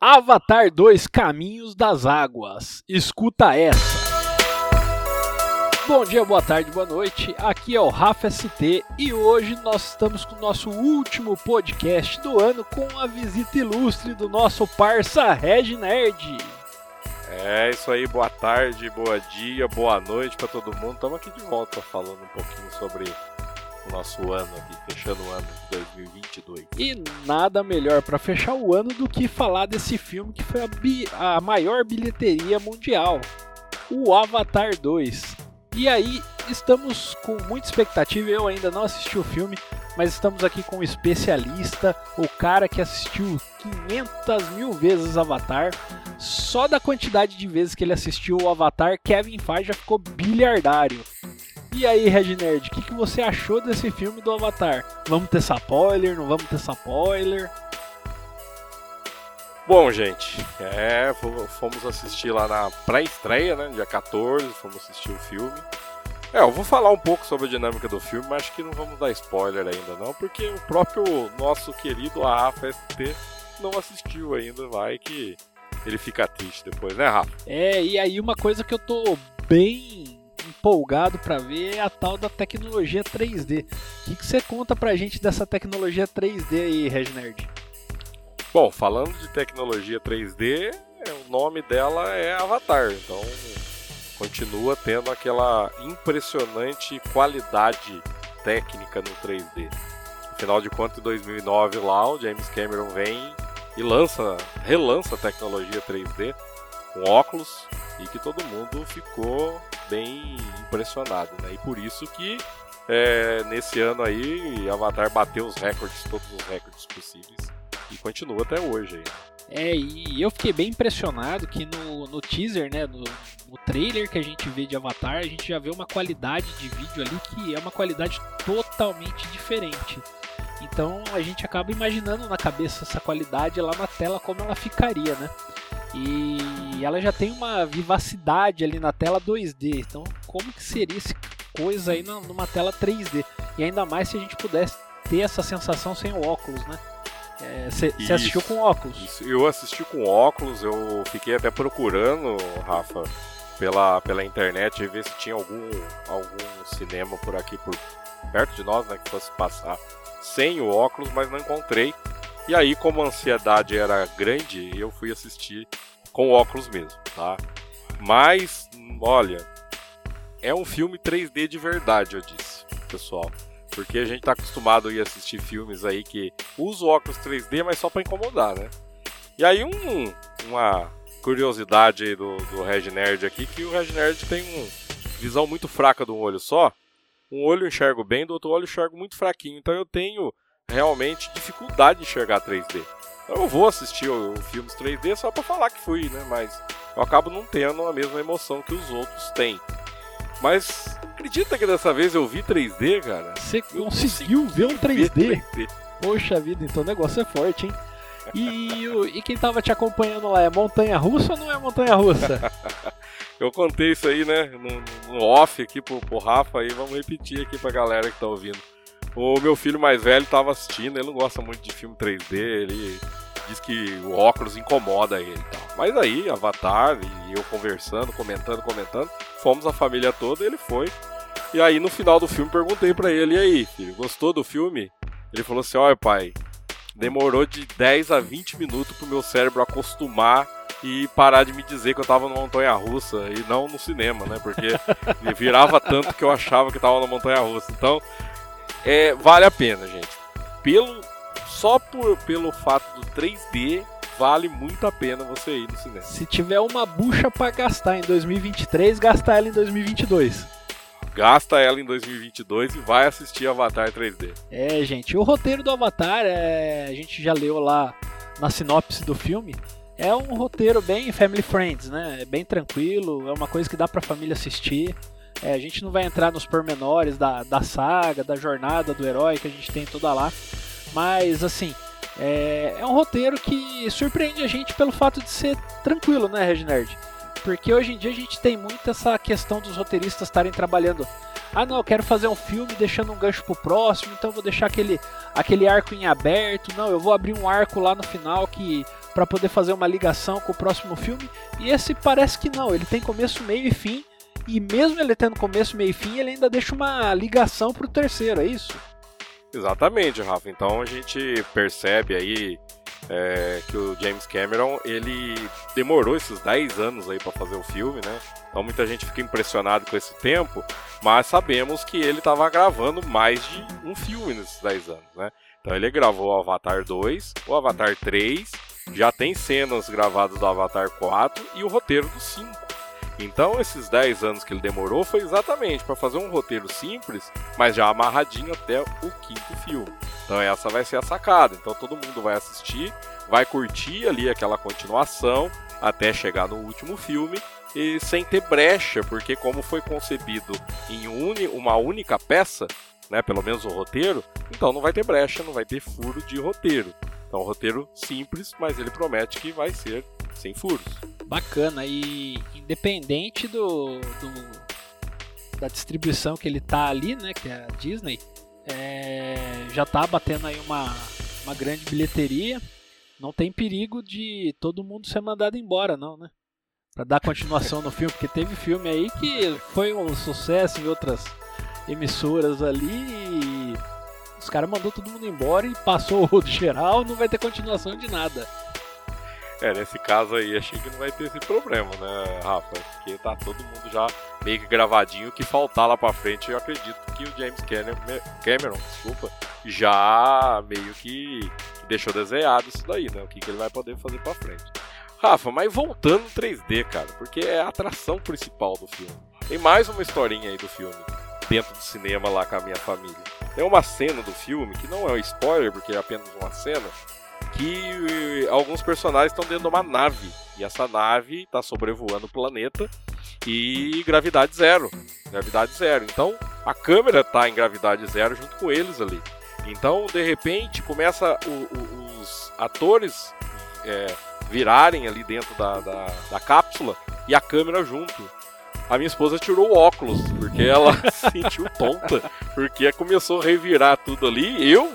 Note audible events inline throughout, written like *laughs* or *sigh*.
Avatar 2 Caminhos das Águas. Escuta essa. Bom dia, boa tarde, boa noite. Aqui é o Rafa ST e hoje nós estamos com o nosso último podcast do ano com a visita ilustre do nosso parça Reg Nerd. É isso aí, boa tarde, boa dia, boa noite para todo mundo. Estamos aqui de volta falando um pouquinho sobre o nosso ano aqui, fechando o ano de 2022. E nada melhor para fechar o ano do que falar desse filme que foi a, a maior bilheteria mundial, o Avatar 2. E aí, estamos com muita expectativa. Eu ainda não assisti o filme, mas estamos aqui com um especialista, o cara que assistiu 500 mil vezes Avatar. Só da quantidade de vezes que ele assistiu o Avatar, Kevin Feige já ficou bilhardário. E aí, Red Nerd, o que, que você achou desse filme do Avatar? Vamos ter spoiler? Não vamos ter spoiler? Bom, gente, é, fo- fomos assistir lá na pré-estreia, né? Dia 14, fomos assistir o filme. É, eu vou falar um pouco sobre a dinâmica do filme, mas acho que não vamos dar spoiler ainda não, porque o próprio nosso querido Rafa ST não assistiu ainda, vai que ele fica triste depois, né, Rafa? É, e aí uma coisa que eu tô bem empolgado pra ver é a tal da tecnologia 3D. O que, você conta pra gente dessa tecnologia 3D aí, Red Nerd? Bom, falando de tecnologia 3D, é, o nome dela é Avatar, então continua tendo aquela impressionante qualidade técnica no 3D. Afinal de contas, em 2009 lá, o James Cameron vem e lança, relança a tecnologia 3D com óculos e que todo mundo ficou bem impressionado, né? E por isso que é, nesse ano aí Avatar bateu os recordes, todos os recordes possíveis e continua até hoje aí. É, e eu fiquei bem impressionado que no, no teaser, né, no, no trailer que a gente vê de Avatar, a gente já vê uma qualidade de vídeo ali que é uma qualidade totalmente diferente. Então a gente acaba imaginando na cabeça essa qualidade lá na tela como ela ficaria, né? E ela já tem uma vivacidade ali na tela 2D. Então como que seria essa coisa aí numa tela 3D? E ainda mais se a gente pudesse ter essa sensação sem o óculos, né? Você Isso. assistiu com óculos? Isso, eu assisti com óculos, eu fiquei até procurando, Rafa, pela, pela internet, e ver se tinha algum, algum cinema por aqui, por perto de nós, né, que fosse passar sem o óculos, mas não encontrei. E aí, como a ansiedade era grande, eu fui assistir com óculos mesmo, tá? Mas, olha, é um filme 3D de verdade, eu disse, pessoal. Porque a gente tá acostumado a ir assistir filmes aí que usa óculos 3D, mas só pra incomodar, né? E aí um, uma curiosidade aí do, do Reg Nerd aqui, que o Reg Nerd tem uma visão muito fraca de um olho só. Um olho eu enxergo bem, do outro olho eu enxergo muito fraquinho. Então eu tenho realmente dificuldade de enxergar 3D. Então eu vou assistir filmes 3D só pra falar que fui, né? Mas eu acabo não tendo a mesma emoção que os outros têm. Mas acredita que dessa vez eu vi 3D, cara? Você conseguiu ver um consegui 3D? 3D. Poxa vida, então o negócio é forte, hein? E, e quem tava te acompanhando lá é montanha russa ou não é montanha russa? *laughs* Eu contei isso aí, né, no, no off aqui pro, pro Rafa aí, vamos repetir aqui pra galera que tá ouvindo. O meu filho mais velho tava assistindo, ele não gosta muito de filme 3D, ele diz que o óculos incomoda ele e tal. Mas aí, Avatar e eu conversando, comentando, comentando, fomos a família toda, ele foi. E aí no final do filme perguntei pra ele, e aí, filho, gostou do filme? Ele falou assim, olha pai, demorou de 10 a 20 minutos pro meu cérebro acostumar e parar de me dizer que eu tava numa montanha russa e não no cinema, né? Porque *laughs* me virava tanto que eu achava que tava na montanha russa. Então, é, vale a pena, gente. Pelo só por, pelo fato do 3D, vale muito a pena você ir no cinema. Se tiver uma bucha pra gastar em 2023, gastar ela em 2022. Gasta ela em 2022 e vai assistir Avatar 3D. É, gente, o roteiro do Avatar, é, a gente já leu lá na sinopse do filme. É um roteiro bem family friends, né? É bem tranquilo, é uma coisa que dá pra família assistir. É, a gente não vai entrar nos pormenores da, da saga, da jornada do herói que a gente tem toda lá. Mas, assim, é, é um roteiro que surpreende a gente pelo fato de ser tranquilo, né, Reginerd? Porque hoje em dia a gente tem muito essa questão dos roteiristas estarem trabalhando ah não, eu quero fazer um filme deixando um gancho pro próximo, então vou deixar aquele, aquele arco em aberto. Não, eu vou abrir um arco lá no final que para poder fazer uma ligação com o próximo filme. E esse parece que não, ele tem começo, meio e fim. E mesmo ele tendo começo, meio e fim, ele ainda deixa uma ligação pro terceiro, é isso? Exatamente, Rafa. Então a gente percebe aí é, que o James Cameron ele demorou esses 10 anos aí para fazer o filme, né? Então muita gente fica impressionado com esse tempo, mas sabemos que ele estava gravando mais de um filme nesses 10 anos, né? Então ele gravou o Avatar 2, o Avatar 3, já tem cenas gravadas do Avatar 4 e o roteiro do 5. Então, esses 10 anos que ele demorou foi exatamente para fazer um roteiro simples, mas já amarradinho até o quinto filme. Então, essa vai ser a sacada. Então, todo mundo vai assistir, vai curtir ali aquela continuação até chegar no último filme e sem ter brecha, porque como foi concebido em uni, uma única peça, né, pelo menos o roteiro, então não vai ter brecha, não vai ter furo de roteiro. Então, roteiro simples, mas ele promete que vai ser sem furos. Bacana. E independente do, do da distribuição que ele tá ali, né, que é a Disney, é, já tá batendo aí uma, uma grande bilheteria. Não tem perigo de todo mundo ser mandado embora, não, né? Pra dar continuação no filme, porque teve filme aí que foi um sucesso em outras emissoras ali e os caras mandou todo mundo embora e passou o geral, não vai ter continuação de nada. É, nesse caso aí, achei que não vai ter esse problema, né, Rafa? Porque tá todo mundo já meio que gravadinho. O que faltar lá pra frente, eu acredito que o James Cameron, desculpa, já meio que deixou desenhado isso daí, né? O que, que ele vai poder fazer pra frente. Rafa, mas voltando no 3D, cara, porque é a atração principal do filme. Tem mais uma historinha aí do filme, dentro do cinema lá com a minha família. Tem uma cena do filme, que não é um spoiler, porque é apenas uma cena, que alguns personagens estão dentro de uma nave. E essa nave está sobrevoando o planeta e gravidade zero. Gravidade zero. Então a câmera está em gravidade zero junto com eles ali. Então, de repente, começa o, o, os atores é, virarem ali dentro da, da, da cápsula e a câmera junto. A minha esposa tirou o óculos, porque ela *laughs* se sentiu tonta, porque começou a revirar tudo ali. Eu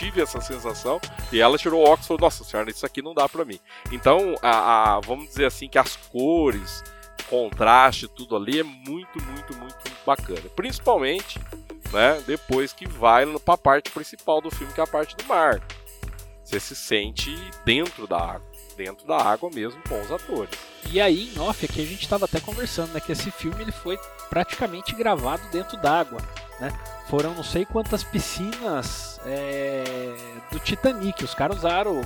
tive essa sensação. E ela tirou o óculos e falou: Nossa senhora, isso aqui não dá para mim. Então, a, a, vamos dizer assim que as cores, contraste, tudo ali é muito, muito, muito bacana. Principalmente, né, depois que vai para a parte principal do filme, que é a parte do mar. Você se sente dentro da água, dentro da água mesmo com os atores. E aí, em off, aqui a gente estava até conversando, né, que esse filme ele foi praticamente gravado dentro d'água, né? Foram não sei quantas piscinas é, do Titanic. Os caras usaram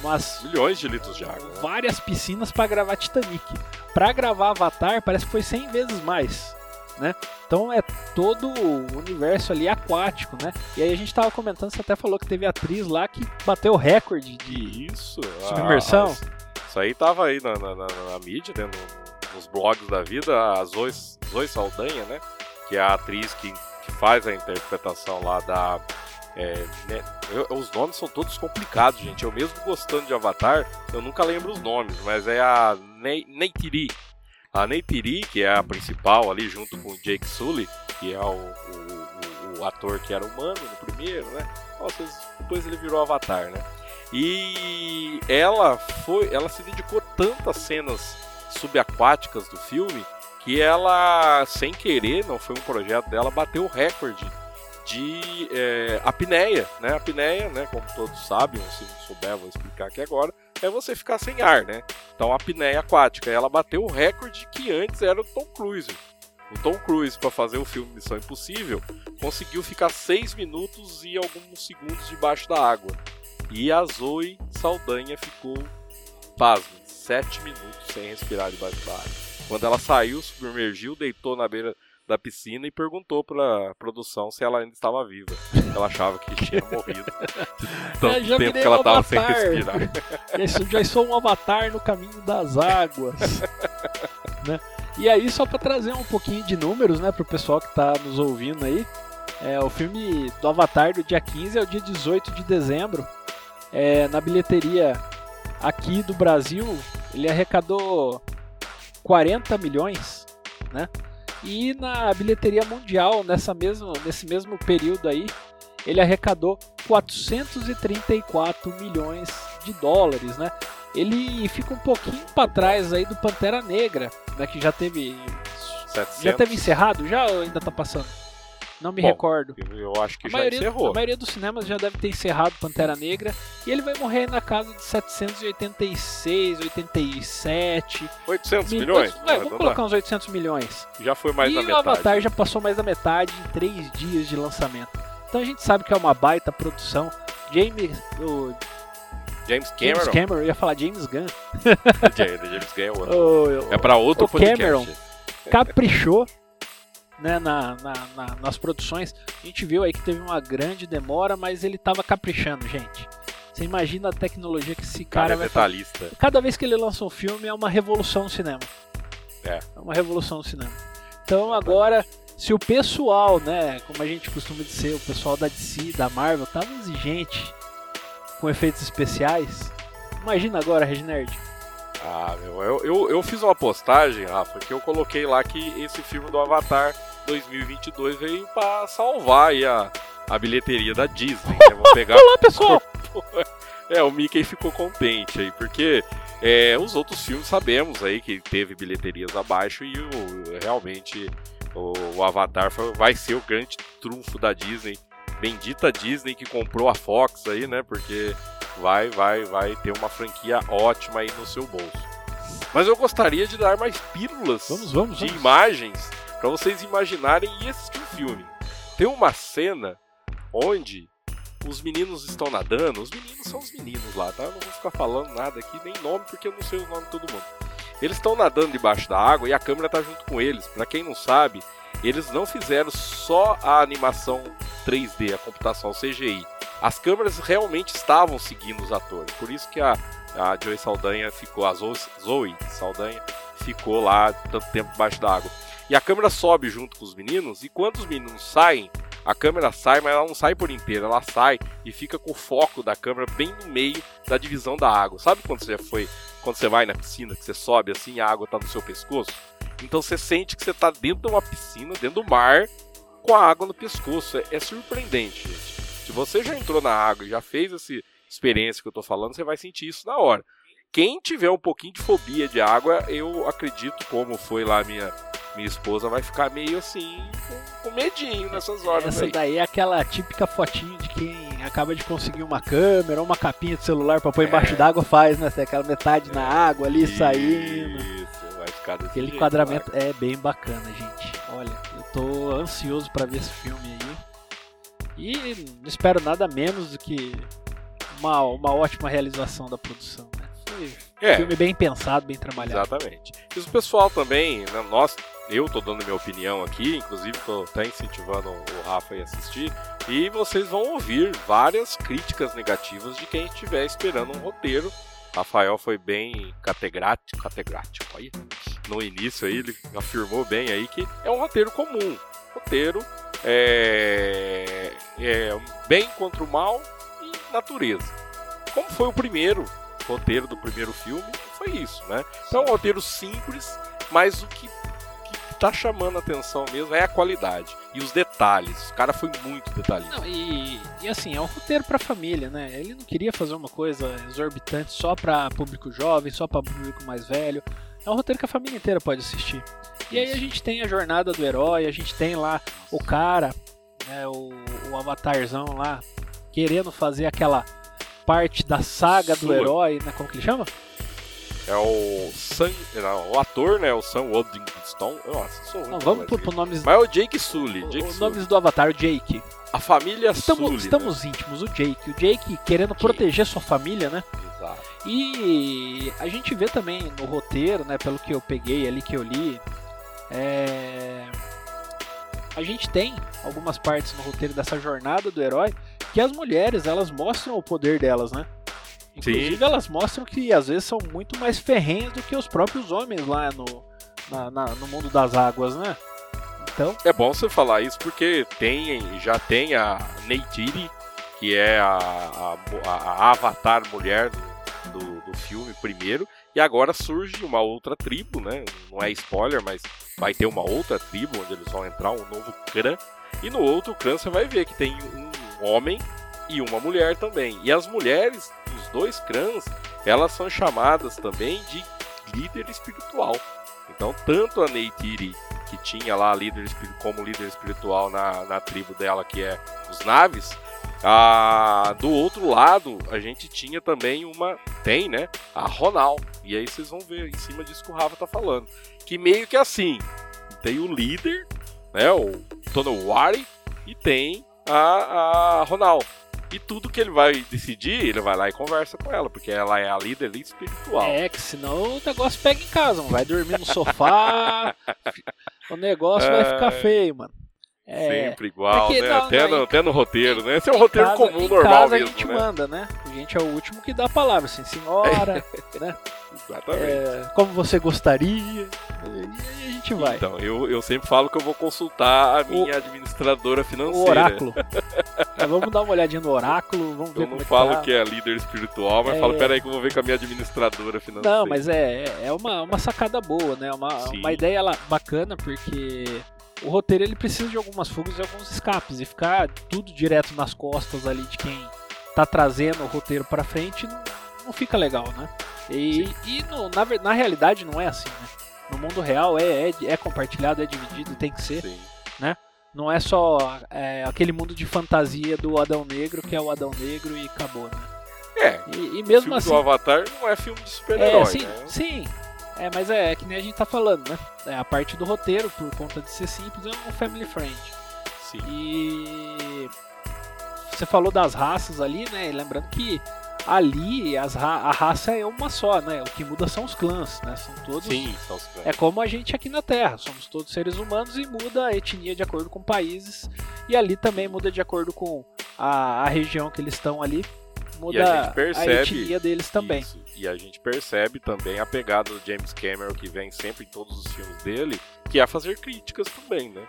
umas milhões de litros de água. Né? Várias piscinas para gravar Titanic. Para gravar Avatar parece que foi 100 vezes mais, né? Então é todo o universo ali aquático, né? E aí a gente tava comentando, você até falou que teve atriz lá que bateu o recorde de isso, submersão. Ah, isso aí tava aí na, na, na, na mídia, né? nos blogs da vida, a Zoe, Zoe Saldanha, né? Que é a atriz que faz a interpretação lá da. É, né, eu, os nomes são todos complicados, gente. Eu mesmo gostando de Avatar, eu nunca lembro os nomes, mas é a ne Neytiri. A Neytiri, que é a principal ali, junto com o Jake Sully, que é o, o, o, o ator que era humano no primeiro, né? Nossa, depois ele virou Avatar, né? E ela foi, ela se dedicou tanto às cenas subaquáticas do filme que ela, sem querer, não foi um projeto dela, bateu o recorde de é, apneia, né? Apneia, né? Como todos sabem, se não souber, vou explicar aqui agora, é você ficar sem ar, né? Então, apneia aquática, ela bateu o recorde que antes era o Tom Cruise. O Tom Cruise, para fazer o filme Missão Impossível, conseguiu ficar 6 minutos e alguns segundos debaixo da água. E a Zoe Saldanha ficou, pasme, 7 minutos sem respirar debaixo da água. Quando ela saiu, submergiu, deitou na beira da piscina e perguntou pra produção se ela ainda estava viva. Ela achava que tinha morrido. *laughs* Tanto é, tempo que ela estava sem respirar. *laughs* já sou um avatar no caminho das águas. *laughs* né? E aí, só para trazer um pouquinho de números, né, pro pessoal que está nos ouvindo aí. É, o filme do Avatar do dia 15 é o dia 18 de dezembro. É, na bilheteria aqui do Brasil, ele arrecadou 40 milhões, né? E na bilheteria mundial, nessa mesmo, nesse mesmo período aí, ele arrecadou 434 milhões de dólares, né? Ele fica um pouquinho para trás aí do Pantera Negra, né, que já teve 700. já teve encerrado, já ou ainda tá passando? Não me Bom, recordo. Eu acho que A já maioria, encerrou. a maioria dos cinemas já deve ter encerrado Pantera Negra e ele vai morrer na casa de 786, 87 800 mil- milhões? Vai, vamos colocar uns 800 milhões. Já foi mais e da o metade. Avatar já passou mais da metade em 3 dias de lançamento. Então a gente sabe que é uma baita produção. James, o James James Cameron. Cameron, eu ia falar James Gunn. *laughs* James Cameron é outro. *laughs* O- É pra outro o podcast. Cameron. caprichou né, na, na- na- nas produções. A gente viu aí que teve uma grande demora, mas ele tava caprichando, gente. Você imagina a tecnologia que esse cara cara é vai fazer. detalhista. Cada vez que ele lança um filme é uma revolução no cinema. É. É uma revolução no cinema. Então agora, se o pessoal, né, como a gente costuma dizer, o pessoal da DC, da Marvel, tava exigente com efeitos especiais, imagina agora, Reginerd. Ah, meu, eu, eu, eu fiz uma postagem, Rafa, que eu coloquei lá que esse filme do Avatar 2022 veio pra salvar a, a bilheteria da Disney. né? Vou *laughs* pegar. Olá, pessoal! *laughs* É, o Mickey ficou contente aí, porque é, os outros filmes sabemos aí que teve bilheterias abaixo e o, realmente o, o Avatar foi- vai ser o grande trunfo da Disney. Bendita Disney que comprou a Fox aí, né? Porque vai, vai, vai ter uma franquia ótima aí no seu bolso. Mas eu gostaria de dar mais pílulas Vamos, vamos, de vamos. imagens para vocês imaginarem e filme. Tem uma cena onde os meninos estão nadando, os meninos são os meninos lá, tá? Eu não vou ficar falando nada aqui, nem nome, porque eu não sei o nome de todo mundo. Eles estão nadando debaixo da água e a câmera tá junto com eles. Para quem não sabe, eles não fizeram só a animação 3D, a computação CGI. As câmeras realmente estavam seguindo os atores. Por isso que a, a Joey Saldanha ficou, a Zoe, Zoe Saldanha ficou lá tanto tempo debaixo da água. E a câmera sobe junto com os meninos, e quando os meninos saem, a câmera sai, mas ela não sai por inteiro, ela sai e fica com o foco da câmera bem no meio da divisão da água. Sabe quando você foi, quando você vai na piscina, que você sobe assim a água tá no seu pescoço? Então você sente que você tá dentro de uma piscina, dentro do mar, com a água no pescoço. É, é surpreendente, gente. Se você já entrou na água e já fez essa experiência que eu tô falando, você vai sentir isso na hora. Quem tiver um pouquinho de fobia de água, eu acredito, como foi lá minha minha esposa, vai ficar meio assim, com, medinho nessas horas Essa aí. daí é aquela típica fotinho de quem acaba de conseguir uma câmera ou uma capinha de celular pra pôr embaixo É. d'água faz, né? Aquela metade na água ali saindo. Isso, vai ficar desse Aquele jeito, enquadramento é bem bacana, gente. Olha, eu tô ansioso pra ver esse filme aí. E não espero nada menos do que uma, uma ótima realização da produção, É, filme bem pensado, bem trabalhado. exatamente. E o pessoal também, né, nós, eu tô dando minha opinião aqui, inclusive tô até incentivando o Rafa a assistir, e vocês vão ouvir várias críticas negativas de quem estiver esperando um roteiro. Rafael foi bem categrático, categrático aí. No início aí, ele afirmou bem aí que é um roteiro comum. Roteiro é, é bem contra o mal e natureza. Como foi o primeiro roteiro do primeiro filme, foi isso, né? Então é um roteiro simples, mas o que, que tá chamando a atenção mesmo é a qualidade e os detalhes. O cara foi muito detalhista. Não, e, e assim, é um roteiro pra família, né? Ele não queria fazer uma coisa exorbitante só pra público jovem, só pra público mais velho. É um roteiro que a família inteira pode assistir. E aí a gente tem a jornada do herói, a gente tem lá o cara, né, o, o avatarzão lá, querendo fazer aquela parte da saga do Sua. herói, né? Como que ele chama? É o Sam, não, o ator, né? O Sam Worthington. Nossa, sou ruim Não, vamos pro, pro nomes, Mas é o Jake Sully. Jake os Sully. nomes do avatar, o Jake. A família Estamos, Sully. estamos íntimos, o Jake. O Jake querendo proteger sua família, né? Né? Exato. E a gente vê também no roteiro, né, pelo que eu peguei ali que eu li, é, a gente tem algumas partes no roteiro dessa jornada do herói que as mulheres elas mostram o poder delas, né? Inclusive Sim. elas mostram que às vezes são muito mais ferrenhas do que os próprios homens lá no, na- na- no mundo das águas, né? Então, É bom você falar isso porque tem, já tem a Neytiri, que é a, a, a- avatar mulher do, do, do filme primeiro, E agora surge uma outra tribo, né? Não é spoiler, mas vai ter uma outra tribo onde eles vão entrar, um novo clã. E no outro clã você vai ver que tem um homem e uma mulher também. E as mulheres dos dois clãs, elas são chamadas também de líder espiritual. Então, tanto a Neytiri, que tinha lá líder, como líder espiritual na, na tribo dela, que é os Naves, ah, do outro lado, a gente tinha também uma. Tem, né? A Ronal. E aí vocês vão ver em cima disso que o Rafa tá falando. Que meio que assim: tem o líder, né? O Tonowari, e tem a, a Ronal. E tudo que ele vai decidir, ele vai lá e conversa com ela, porque ela é a líder espiritual. É, que senão o negócio pega em casa, vai dormir no sofá, *laughs* o negócio é... vai ficar feio, mano. É, Sempre igual, né? Não, até, não, no, até no roteiro, né? Esse é um roteiro casa, comum, normal casa mesmo, a gente né? manda, né? A gente é o último que dá a palavra, assim, senhora, *laughs* né? Exatamente. É, como você gostaria, e a gente vai. Então, eu, eu sempre falo que eu vou consultar a minha o, administradora financeira. O oráculo. *laughs* é, vamos dar uma olhadinha no oráculo, vamos ver Eu não como falo é que, tá. que é líder espiritual, mas é... falo, peraí que eu vou ver com a minha administradora financeira. Não, mas é, é uma, uma sacada boa, né? Uma, uma ideia bacana, porque o roteiro ele precisa de algumas fugas e alguns escapes e ficar tudo direto nas costas ali de quem tá trazendo o roteiro para frente não, não, fica legal, né? E, e no, na, na realidade não é assim, né? No mundo real é, é, é compartilhado, é dividido, tem que ser, Sim. né? Não é só é, aquele mundo de fantasia do Adão Negro que é o Adão Negro e acabou, né? É. E, e mesmo o filme assim. do Avatar não é filme de super-herói. É, sim, né? sim, é, mas é, é, que nem a gente tá falando, né? É, a parte do roteiro, por conta de ser simples, é um family friend. Sim. E você falou das raças ali, né? Lembrando que ali as ra a raça é uma só, né? O que muda são os clãs, né? São todos. Sim, são os clãs. É como a gente aqui na Terra, somos todos seres humanos e muda a etnia de acordo com países. E ali também muda de acordo com a, a região que eles estão ali muda a, a etnia deles também. Isso. E a gente percebe também a pegada do James Cameron, que vem sempre em todos os filmes dele, que é fazer críticas também, né?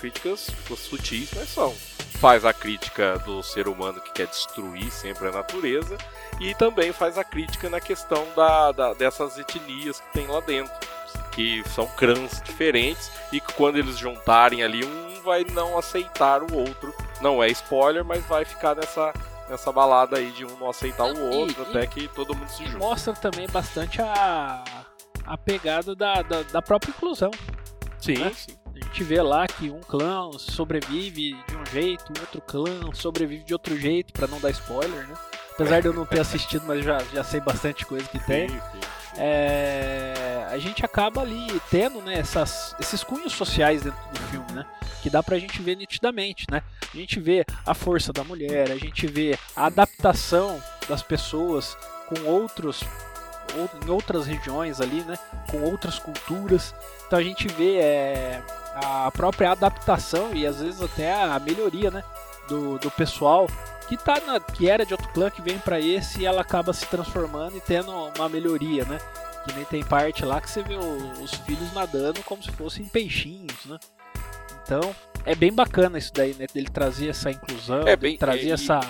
Críticas sutis, mas são. Faz a crítica do ser humano que quer destruir sempre a natureza e também faz a crítica na questão da, da dessas etnias que tem lá dentro, que são crãs diferentes e que quando eles juntarem ali, um vai não aceitar o outro. Não é spoiler, mas vai ficar nessa nessa balada aí de um não aceitar o outro, e, até e, que todo mundo se junta. Mostra também bastante a, a pegada da, da, da própria inclusão. Sim, né? sim. A gente vê lá que um clã sobrevive de um jeito, outro clã sobrevive de outro jeito, para não dar spoiler, né? Apesar de eu não ter assistido, mas já, já sei bastante coisa que tem. Sim, sim, sim. É, a gente acaba ali tendo né, essas, esses cunhos sociais dentro do filme, né? que dá pra gente ver nitidamente, né? A gente vê a força da mulher, a gente vê a adaptação das pessoas com outros em outras regiões ali, né? Com outras culturas. Então a gente vê é, a própria adaptação e às vezes até a melhoria, né? Do, do pessoal que tá na, que era de outro clã que vem para esse e ela acaba se transformando e tendo uma melhoria, né? Que nem tem parte lá que você vê o, os filhos nadando como se fossem peixinhos, né? Então, é bem bacana isso daí, né? Dele trazer essa inclusão, é bem, trazer é, essa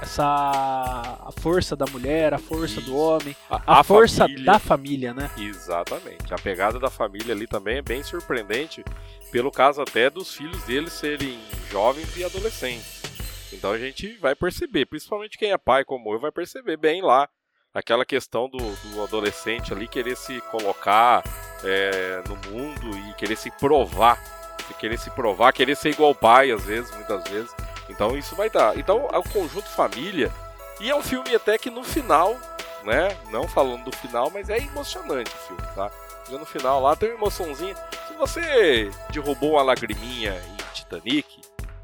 essa a força da mulher, a força isso. do homem, a, a, a força família. da família, né? Exatamente. A pegada da família ali também é bem surpreendente, pelo caso até dos filhos deles serem jovens e adolescentes. Então a gente vai perceber, principalmente quem é pai como eu, vai perceber bem lá aquela questão do, do adolescente ali querer se colocar é, no mundo e querer se provar querer se provar, querer ser igual ao pai, às vezes, muitas vezes. Então isso vai dar. Então é o conjunto família. E é um filme até que no final, né? Não falando do final, mas é emocionante o filme, tá? Já no final lá tem uma emoçãozinha. Se você derrubou uma lagriminha em Titanic,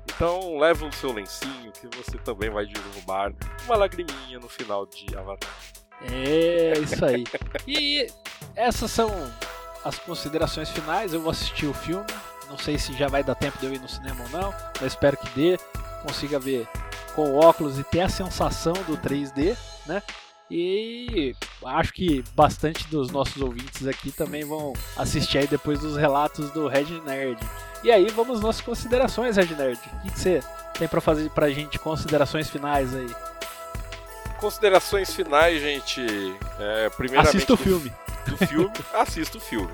então leva o seu lencinho que você também vai derrubar uma lagriminha no final de Avatar. É, isso aí. e essas são as considerações finais. Eu vou assistir o filme, não sei se já vai dar tempo de eu ir no cinema ou não, mas espero que dê. Consiga ver com óculos e ter a sensação do 3D, né? E acho que bastante dos nossos ouvintes aqui também vão assistir aí depois dos relatos do Red Nerd. E aí vamos às nossas considerações, Red Nerd. O que você tem para fazer pra gente considerações finais aí? considerações finais, gente. É, primeiramente, Assista o do- filme. Do filme, assista o filme.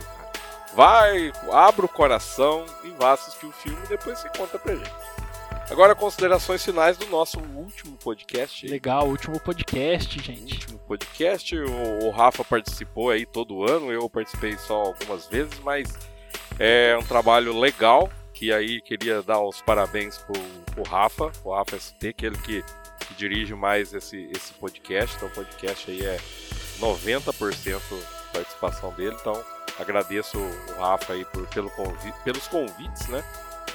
Vai, abra o coração e vá assistir o filme e depois você conta pra gente. Agora, considerações finais do nosso último podcast. Legal, último podcast, gente. último podcast. O, o Rafa participou aí todo ano, eu participei só algumas vezes, mas é um trabalho legal. Que aí queria dar os parabéns pro, pro Rafa, o Rafa ST, que é ele que, que dirige mais esse, esse podcast. Então o podcast aí é 90% participação dele. Então agradeço o Rafa aí por, pelo convi pelos convites, né?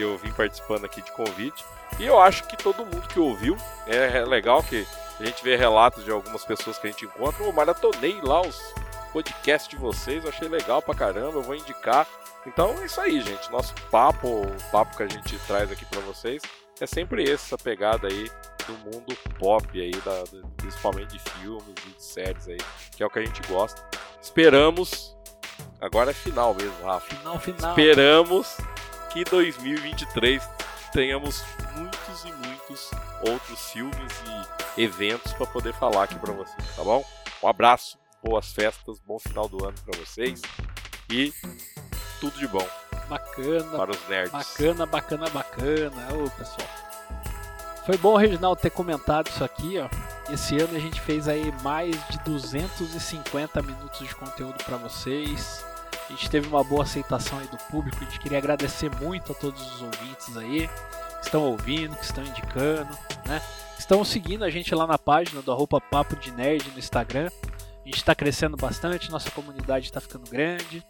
Que eu vim participando aqui de convite. E eu acho que todo mundo que ouviu é é legal que a gente vê relatos de algumas pessoas que a gente encontra. Eu maratonei lá os podcasts de vocês, eu achei legal pra caramba, eu vou indicar. Então é isso aí, gente. Nosso papo, o papo que a gente traz aqui pra vocês é sempre essa pegada aí do mundo pop aí, da, principalmente de filmes e de séries aí, que é o que a gente gosta. Esperamos, agora é final mesmo, Rafa. Final, final. Esperamos que 2023 tenhamos muitos e muitos outros filmes e eventos para poder falar aqui para vocês, tá bom? Um abraço, boas festas, bom final do ano para vocês e tudo de bom Bacana, para os nerds. bacana, bacana, bacana. Ô, pessoal. Foi bom, Reginaldo, ter comentado isso aqui, ó. Esse ano a gente fez aí mais de 250 minutos de conteúdo para vocês. A gente teve uma boa aceitação aí do público. A gente queria agradecer muito a todos os ouvintes aí que estão ouvindo, que estão indicando, né? Estão seguindo a gente lá na página do arroba Papo de Nerd no Instagram. A gente está crescendo bastante, nossa comunidade está ficando grande.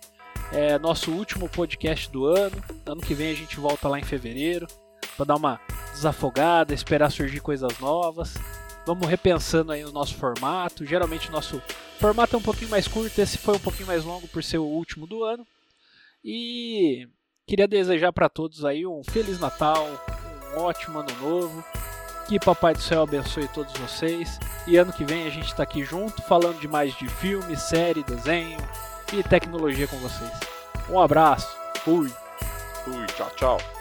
É nosso último podcast do ano. Ano que vem a gente volta lá em fevereiro para dar uma desafogada, esperar surgir coisas novas. Vamos repensando aí o nosso formato. Geralmente o nosso formato é um pouquinho mais curto, esse foi um pouquinho mais longo por ser o último do ano. E queria desejar para todos aí um feliz Natal, um ótimo ano novo. Que Papai do Céu abençoe todos vocês. E ano que vem a gente está aqui junto falando de mais de filme, série, desenho e tecnologia com vocês. Um abraço. Fui. Fui, tchau, tchau.